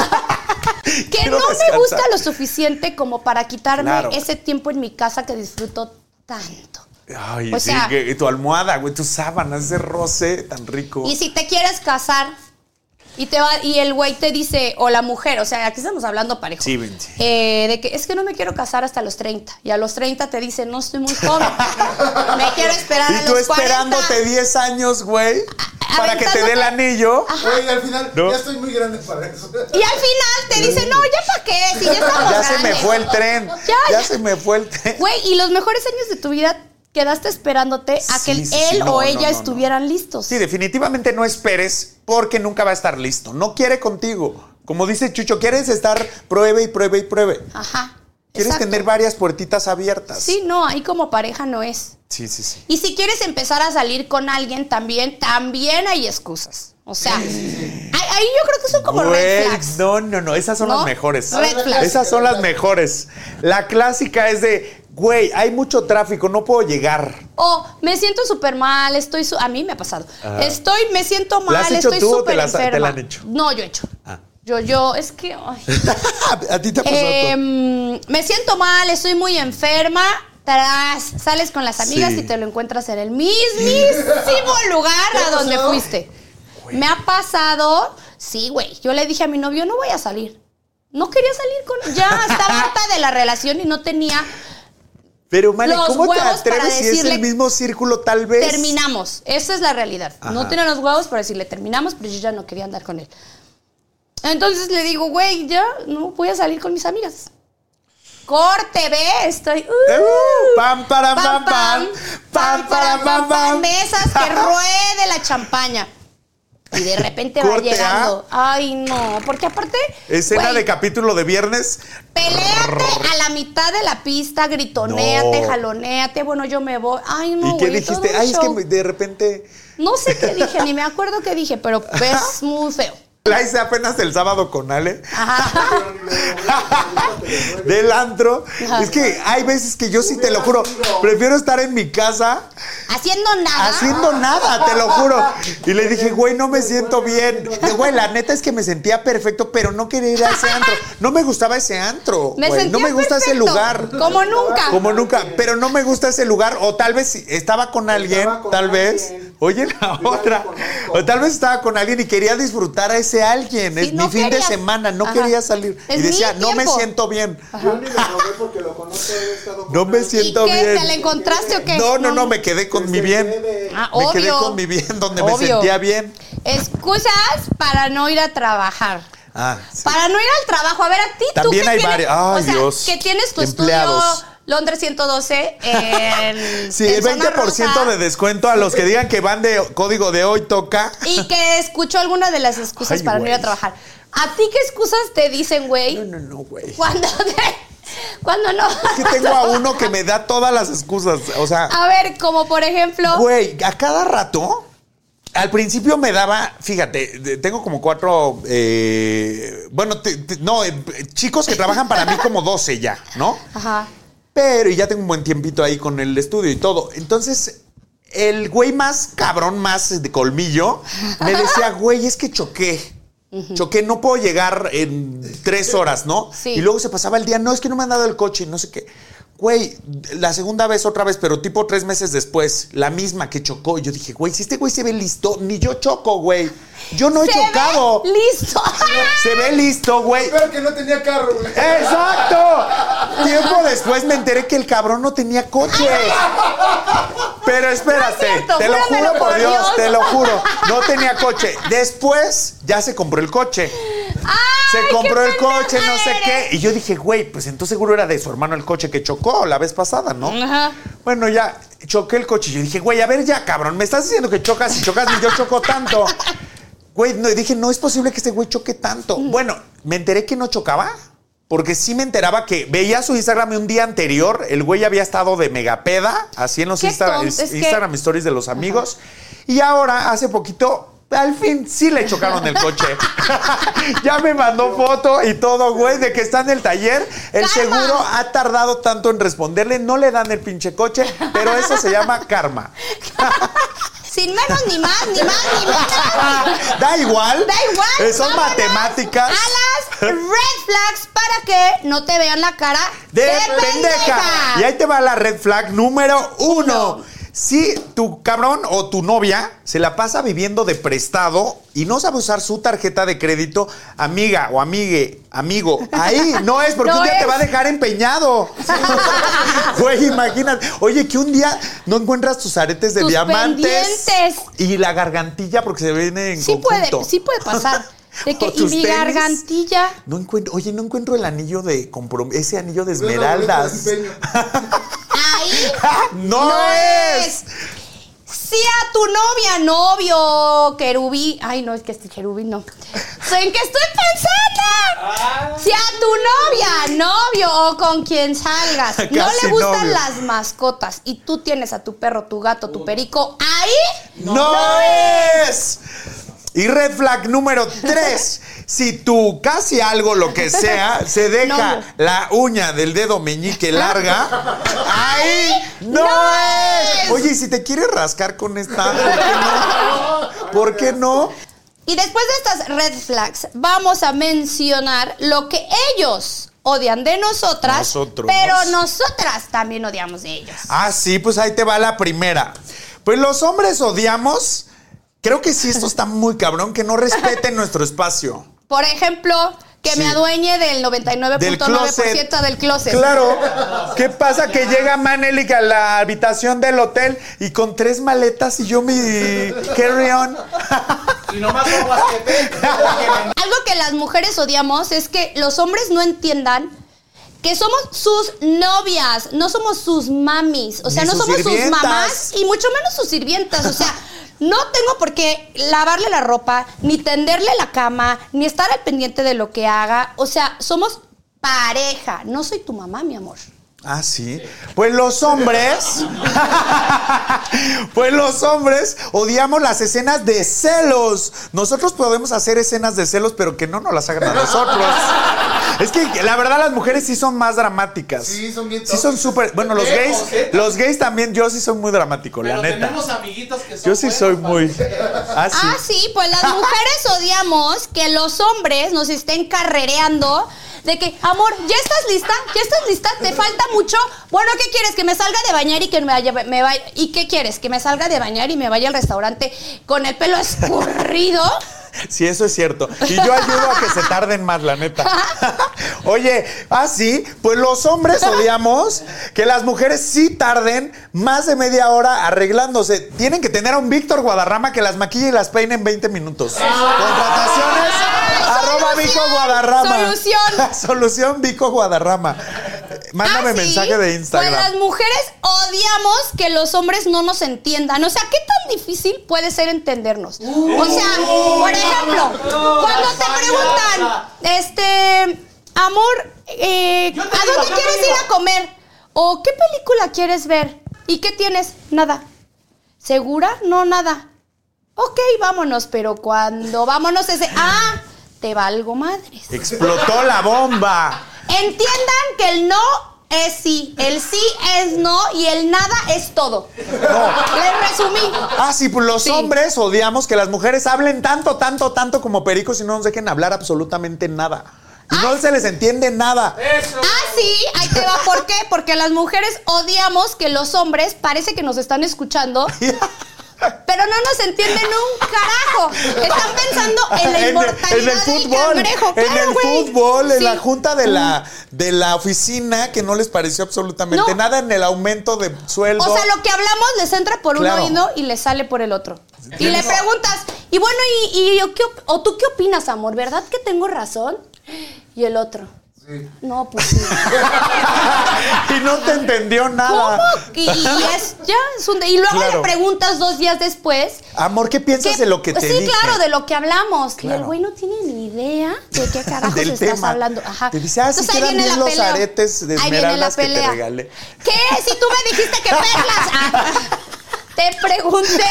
que Quiero no me gusta lo suficiente como para quitarme Claro. ese tiempo en mi casa que disfruto tanto. Ay, O sí, sea- que- tu almohada, güey, tus sábanas, ese roce tan rico. Y si te quieres casar, Y te va, y el güey te dice, o la mujer, o sea, aquí estamos hablando parejo. Sí, sí. Eh, de que es que no me quiero casar hasta los 30. Y a los 30 te dicen, no estoy muy joven. me quiero esperar a Y tú los 40. esperándote 10 años, güey, para que te dé el anillo. Oye, al final, ¿No? ya estoy muy grande para eso. Y al final te dicen, no, ya para qué, si ya estamos Ya se me grandes". fue el tren. Ya, Ya ya. se me fue el tren. Güey, y los mejores años de tu vida quedaste esperándote a que Sí, sí, él sí, no, o no, ella no, no. estuvieran listos. Sí, definitivamente no esperes porque nunca va a estar listo. No quiere contigo. Como dice Chucho, quieres estar pruebe y pruebe y pruebe. Ajá. Quieres exacto. tener varias puertitas abiertas. Sí, no, ahí como pareja no es. Sí, sí, sí. Y si quieres empezar a salir con alguien también, también hay excusas. O sea, ahí, ahí yo creo que son como red Güey, flags. no, no, no, esas son ¿No? las mejores. Red flags. Esas son las mejores. La clásica es de, güey, hay mucho tráfico, no puedo llegar. O me siento súper mal, estoy... su- a mí me ha pasado. Estoy, me siento ¿La has mal, hecho estoy súper has- te la enferma. han hecho? No, yo he hecho. Ah. Yo, yo, es que... ay. ¿A ti te ha pasado? Em, me siento mal, estoy muy enferma. Sales con las amigas Sí. y te lo encuentras en el mismísimo lugar ¿Te ha a donde pasado? fuiste. Me ha pasado, sí, güey. Yo le dije a mi novio, no voy a salir. No quería salir con. Ya estaba harta de la relación y no tenía. Pero, los ¿cómo te atreves si es el mismo círculo tal vez? Terminamos. Esa es la realidad. No tenía los huevos para decirle terminamos, pero yo ya no quería andar con él. Entonces le digo, güey, ya no voy a salir con mis amigas. Corte, ve, estoy. uh, Uh, pam, para, pam, pam. Pam, para, pam, pam. Mesas que ruede la champaña. Y de repente va llegando. Ay, no, porque aparte. Escena güey, de capítulo de viernes. Peléate a la mitad de la pista, gritonéate, No. jalonéate. Bueno, yo me voy. Ay, no. ¿Y qué todo dijiste? Ay, es que de repente. No sé qué dije, ni me acuerdo qué dije, pero es muy feo. La hice apenas el sábado con Ale. Ajá. Del antro. Ajá. Es que hay veces que yo sí te lo juro. Prefiero estar en mi casa Haciendo nada. haciendo nada, te lo juro. Y le dije, güey, no me siento bien. Güey, la neta es que me sentía perfecto, pero no quería ir a ese antro. No me gustaba ese antro. Me güey. No me gusta ese lugar. Como nunca. Como nunca, pero no me gusta ese lugar. O tal vez si estaba con alguien, Estaba con tal vez. Oye, la otra. O tal vez estaba con alguien y quería disfrutar a ese alguien. Sí, es no mi fin de semana, no Ajá. quería salir. Es y decía, no me tiempo". siento bien. Yo ni me porque lo conozco, estado No me él. ¿Y siento qué? bien. ¿Te la encontraste o qué? No, no, no, me quedé con Que mi bien. Ah, me quedé con mi bien donde me sentía bien. Excusas para no ir a trabajar. Ah, sí. Para no ir al trabajo. A ver, a ti tú También que hay tienes, varios. Ay, o sea, Dios. que tienes tu Empleados. estudio Londres 112 en Sí, en el zona 20% rosa, de descuento a los que digan que van de código de hoy toca. y que escuchó alguna de las excusas Ay, para no ir a trabajar. ¿A ti qué excusas te dicen, güey? No, no, no, güey. Cuando te- cuando no. Es que tengo a uno que me da todas las excusas. O sea, A ver, como por ejemplo. güey, a cada rato. Al principio me daba, fíjate, tengo como cuatro, eh, bueno, te- te- no, eh, chicos que trabajan para mí como 12 ya, ¿no? Ajá. Pero y ya tengo un buen tiempito ahí con el estudio y todo. Entonces, el güey más cabrón, más de colmillo, me decía, güey, es que choqué. Choqué, no puedo llegar en tres horas, ¿no? Sí. Y luego se pasaba el día, no, es que no me han dado el coche, no sé qué. Güey, la segunda vez, otra vez, pero tipo tres meses después, la misma que chocó. Y yo dije, güey, si este güey se ve listo, ni yo choco, güey. Yo no he Se chocado. ve listo. Se ve listo, güey. Pero que no tenía carro, güey. ¡Exacto! Tiempo después me enteré que el cabrón no tenía coche. Pero espérate, No es cierto, te lo juro por por Dios, Dios. te lo juro. No tenía coche. Después ya se compró el coche. Se compró el coche, no sé qué. Y yo dije, güey, pues entonces seguro era de su hermano el coche que chocó la vez pasada, ¿no? Ajá. Bueno, ya choqué el coche. Y yo dije, güey, a ver ya, cabrón, me estás diciendo que chocas y chocas y yo choco tanto. Güey, no, dije, no es posible que este güey choque tanto. Bueno, me enteré que no chocaba. Porque sí me enteraba que veía su Instagram un día anterior, el güey había estado de megapeda, así en los Insta- que- Instagram Stories de los amigos. Y ahora, hace poquito, al fin sí le chocaron el coche. ya me mandó foto y todo, güey, de que está en el taller. El Karma. seguro ha tardado tanto en responderle, no le dan el pinche coche, pero eso se llama karma. Sin menos, ni más, ni más, ni menos. da igual. Da igual. Eh, Son matemáticas. A las red flags para que no te vean la cara de de, pendeja. Y ahí te va la red flag número uno. Si tu cabrón o tu novia se la pasa viviendo de prestado y no sabe usar su tarjeta de crédito, amiga o amigue, amigo, ahí no es porque No un día te va a dejar empeñado. Güey, imagínate. Oye, que un día no encuentras tus aretes de Tus diamantes pendientes. y la gargantilla porque se viene en Sí puede, conjunto. sí puede pasar. De que, O y mi tenis. gargantilla. No encuentro, oye, no encuentro el anillo de compromiso, ese anillo de No es Ahí no, es. Si a tu novia, novio, querubí. Ay, no, es que este querubí no. ¿En qué estoy pensando? Si a tu novia, novio o con quien salgas no le gustan novio. las mascotas y tú tienes a tu perro, tu gato, tu perico, ahí No, es. Y red flag número 3. Si tú casi algo, lo que sea, se deja No. la uña del dedo meñique larga, ahí no, No es. es. Oye, ¿y si te quieres rascar con esta, ¿por qué no? ¿Por qué no? Y después de estas red flags, vamos a mencionar lo que ellos odian de nosotras, Nosotros. pero nosotras también odiamos de ellos. Ah, sí, pues ahí te va la primera. Pues los hombres odiamos. Creo que sí, esto está muy cabrón, que no respeten nuestro espacio. Por ejemplo, que Sí. me adueñe del Del 99.9% closet. del closet. Claro. ¿Qué pasa? Que llega Manelik a la habitación del hotel y con tres maletas y yo mi carry-on. Y nomás. Algo que las mujeres odiamos es que los hombres no entiendan que somos sus novias, no somos sus mamis, o sea, Ni no somos sus mamás y mucho menos sus sirvientas, o sea, no tengo por qué lavarle la ropa, ni tenderle la cama, ni estar al pendiente de lo que haga, o sea, somos pareja, no soy tu mamá, mi amor. Ah, sí. Pues los hombres. pues los hombres odiamos las escenas de celos. Nosotros podemos hacer escenas de celos, pero que no nos las hagan a nosotros. es que la verdad las mujeres sí son más dramáticas. Sí, son bien Sí son súper. Bueno, los gays, ¿eh? los gays también, yo sí soy muy dramático, Pero la neta. tenemos amiguitos que son Yo sí buenos soy muy. Ah, sí. Ah, sí, pues las mujeres odiamos que los hombres nos estén carrereando de que, amor, ¿ya estás lista? ¿Ya estás lista? ¿Te falta mucho? Bueno, ¿qué quieres? ¿Que me salga de bañar y que me vaya, me vaya- ¿Y qué quieres? ¿Que me salga de bañar y me vaya al restaurante con el pelo escurrido? Sí, eso es cierto. Y yo ayudo a que se tarden más, la neta. Oye, ah, sí, pues los hombres odiamos que las mujeres sí tarden más de media hora arreglándose. Tienen que tener a un Víctor Guadarrama que las maquille y las peine en 20 minutos. Contrataciones, arroba solución, Vico Guadarrama. solución. Solución Vico Guadarrama. Mándame Ah, mensaje de Instagram. Pues las mujeres odiamos que los hombres no nos entiendan. O sea, ¿qué tan difícil puede ser entendernos? O sea, por ejemplo, cuando te preguntan, este, amor, eh, ¿a dónde quieres ir a comer? ¿O qué película quieres ver? ¿Y qué tienes? Nada. ¿Segura? No, nada. Ok, vámonos, pero cuando vámonos ese, ah, te valgo madres. Explotó la bomba. Entiendan que el no es sí, el sí es no y el nada es todo. Les resumí. Ah, sí, pues los Sí. hombres odiamos que las mujeres hablen tanto, tanto, tanto como pericos y no nos dejen hablar absolutamente nada. Y no se les entiende nada. Eso. Ah, sí, ahí te va. ¿Por qué? Porque las mujeres odiamos que los hombres parece que nos están escuchando. Pero no nos entienden un carajo. Están pensando en la inmortalidad en el del cangrejo. en el fútbol, en Sí. la junta de la, de la oficina que no les pareció absolutamente No. nada en el aumento de sueldo. O sea, lo que hablamos les entra por Claro. un oído y les sale por el otro. Y le preguntas, y bueno, ¿y, y yo qué op- o tú qué opinas, amor? ¿Verdad que tengo razón? Y el otro. No, pues sí. y no te entendió nada. ¿Cómo? Y, y es ya, es un de- y luego Claro. le preguntas dos días después. Amor, ¿qué piensas ¿qué- de lo que te sí, dije? claro, de lo que hablamos. Y el güey no tiene ni idea de qué carajos estás tema. hablando. Ajá. Te dice, ah, Entonces, ahí quedan viene bien la los pelea. aretes de Ahí viene la esmeraldas que te regalé. ¿Qué? Si tú me dijiste que perlas. Ah, te pregunté.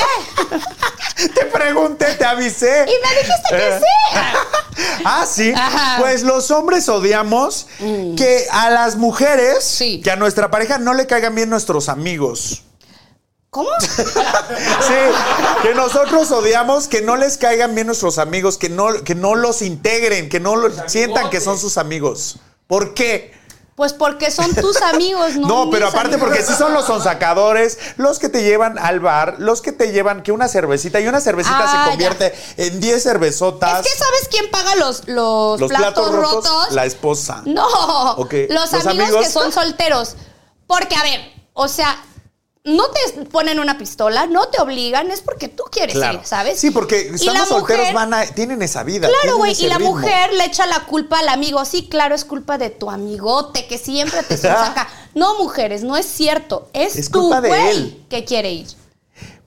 Te pregunté, avisé. Y me dijiste que sí. Ah, sí. Ajá. Mm. Pues los hombres odiamos que a las mujeres, Sí. que a nuestra pareja no le caigan bien nuestros amigos. ¿Cómo? Sí, que nosotros odiamos que no les caigan bien nuestros amigos, que no, que no los integren, que no lo- sientan que son sus amigos. ¿Por qué? Pues porque son tus amigos, ¿no? No, pero aparte amigos. porque sí son los sonsacadores, los que te llevan al bar, los que te llevan que una cervecita y una cervecita Ah, se convierte en 10 cervezotas. Es que ¿sabes quién paga los, los, los platos, rotos? la esposa. No, Ok, los, los amigos, amigos. que son solteros. Porque, a ver, o sea, no te ponen una pistola, no te obligan, es porque tú quieres Claro. ir, ¿sabes? Sí, porque estamos solteros, mujer- van a, tienen esa vida. Claro, güey, y la ritmo. mujer le echa la culpa al amigo. Sí, claro, es culpa de tu amigote que siempre te saca. No, mujeres, no es cierto. Es, Es tu güey que quiere ir.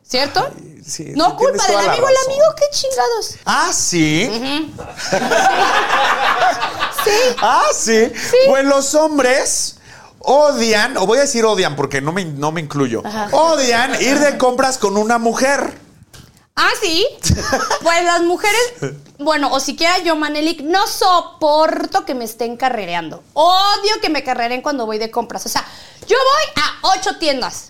¿Cierto? sí, no sí, culpa del amigo, el amigo, qué chingados. Ah, sí. Sí. Ah, sí. Pues los hombres odian, o voy a decir odian porque no me, no me incluyo, odian ir de compras con una mujer. Ah, sí. Pues las mujeres, bueno, o siquiera yo, Manelik, no soporto que me estén carrereando. Odio que me carreren cuando voy de compras. O sea, yo voy a ocho tiendas.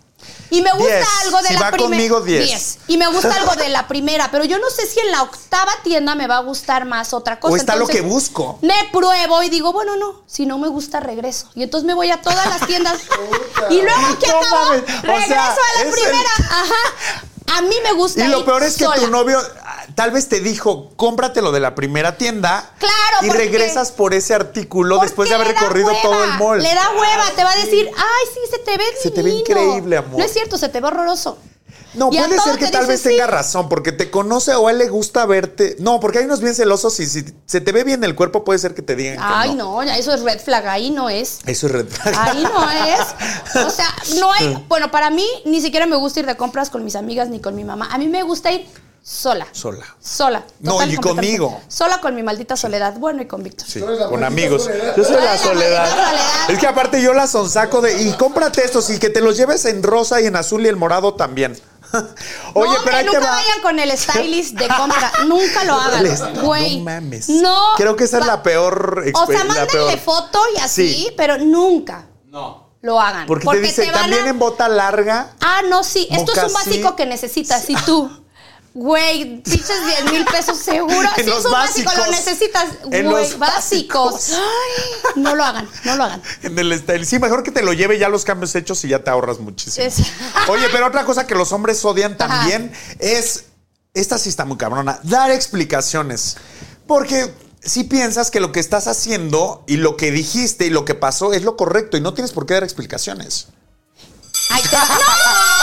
Y me gusta Diez. algo de Si la primera. conmigo, diez. Y me gusta algo de la primera. Pero yo no sé si en la octava tienda me va a gustar más otra cosa. O está lo que busco. Me pruebo y digo, bueno, no, si no me gusta, regreso. Y entonces me voy a todas las tiendas. y luego que No acabo, mames, o regreso sea, a la el- primera. Ajá. A mí me gusta Y lo ir peor es que sola. tu novio tal vez te dijo, cómpratelo de la primera tienda. Claro, Y porque- regresas por ese artículo ¿Por después de haber recorrido hueva? todo el mall. Le da hueva, te va a decir, ay, sí, se te ve Se te ve divino". increíble, amor. No es cierto, se te ve horroroso. No, Y puede ser que tal vez sí. tenga razón, porque te conoce o a él le gusta verte. No, porque hay unos bien celosos y si se te ve bien el cuerpo, puede ser que te digan que Ay, no. no, ya eso es red flag, ahí no es. Eso es red flag. Ahí no es. O sea, no hay. Bueno, para mí ni siquiera me gusta ir de compras con mis amigas ni con mi mamá. A mí me gusta ir sola. Sola. Sola. No, y conmigo. Sola con mi maldita soledad. Bueno, y con Víctor. Sí, con amigos. soledad. Yo soy la la soledad. soledad. Es que aparte yo la sonsaco de. Y cómprate estos y que te los lleves en rosa y en azul y el morado también. Oye, no, pero hombre, ahí te nunca va. vayan con el stylist de compra. nunca lo hagan. Güey. No mames. No. Creo que esa es la peor O sea, mándenle peor. foto y así, Sí. pero nunca No. lo hagan. Porque, te dice, van a- también en bota larga. Ah, no, sí. Esto es un básico que necesitas. Y tú, güey, pinches 10 mil pesos seguro. En Si los es un básico, básicos. lo necesitas. En Güey, los básicos. básicos. Ay, no lo hagan, no lo hagan. En el style. Sí, mejor que te lo lleve ya los cambios hechos y ya te ahorras muchísimo. Es- Oye, pero otra cosa que los hombres odian también es. Esta sí está muy cabrona. Dar explicaciones. Porque si piensas que lo que estás haciendo y lo que dijiste y lo que pasó es lo correcto y no tienes por qué dar explicaciones. Ay, te ¡No!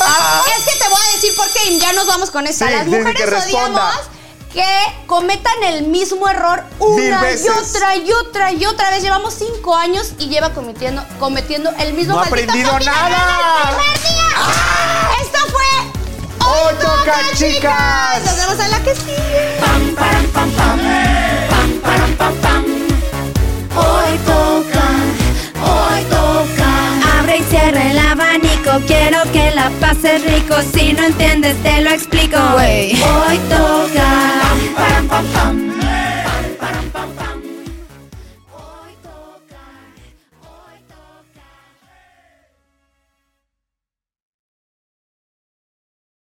Ah, Es que te voy a decir por qué y ya nos vamos con esta. Sí, Las mujeres que odiamos que cometan el mismo error una y otra y otra y otra vez. Llevamos cinco años y lleva cometiendo, cometiendo el mismo No ha maldito aprendido nada. día. Esto fue ¡Hoy toca, chicas! Nos vemos en la que sigue. Pam, param, pam, pam. Pam, param, pam, pam. Hoy toca, Quiero que la pases rico. Si no entiendes, te lo explico. Hoy toca. Pam, param, pam, pam.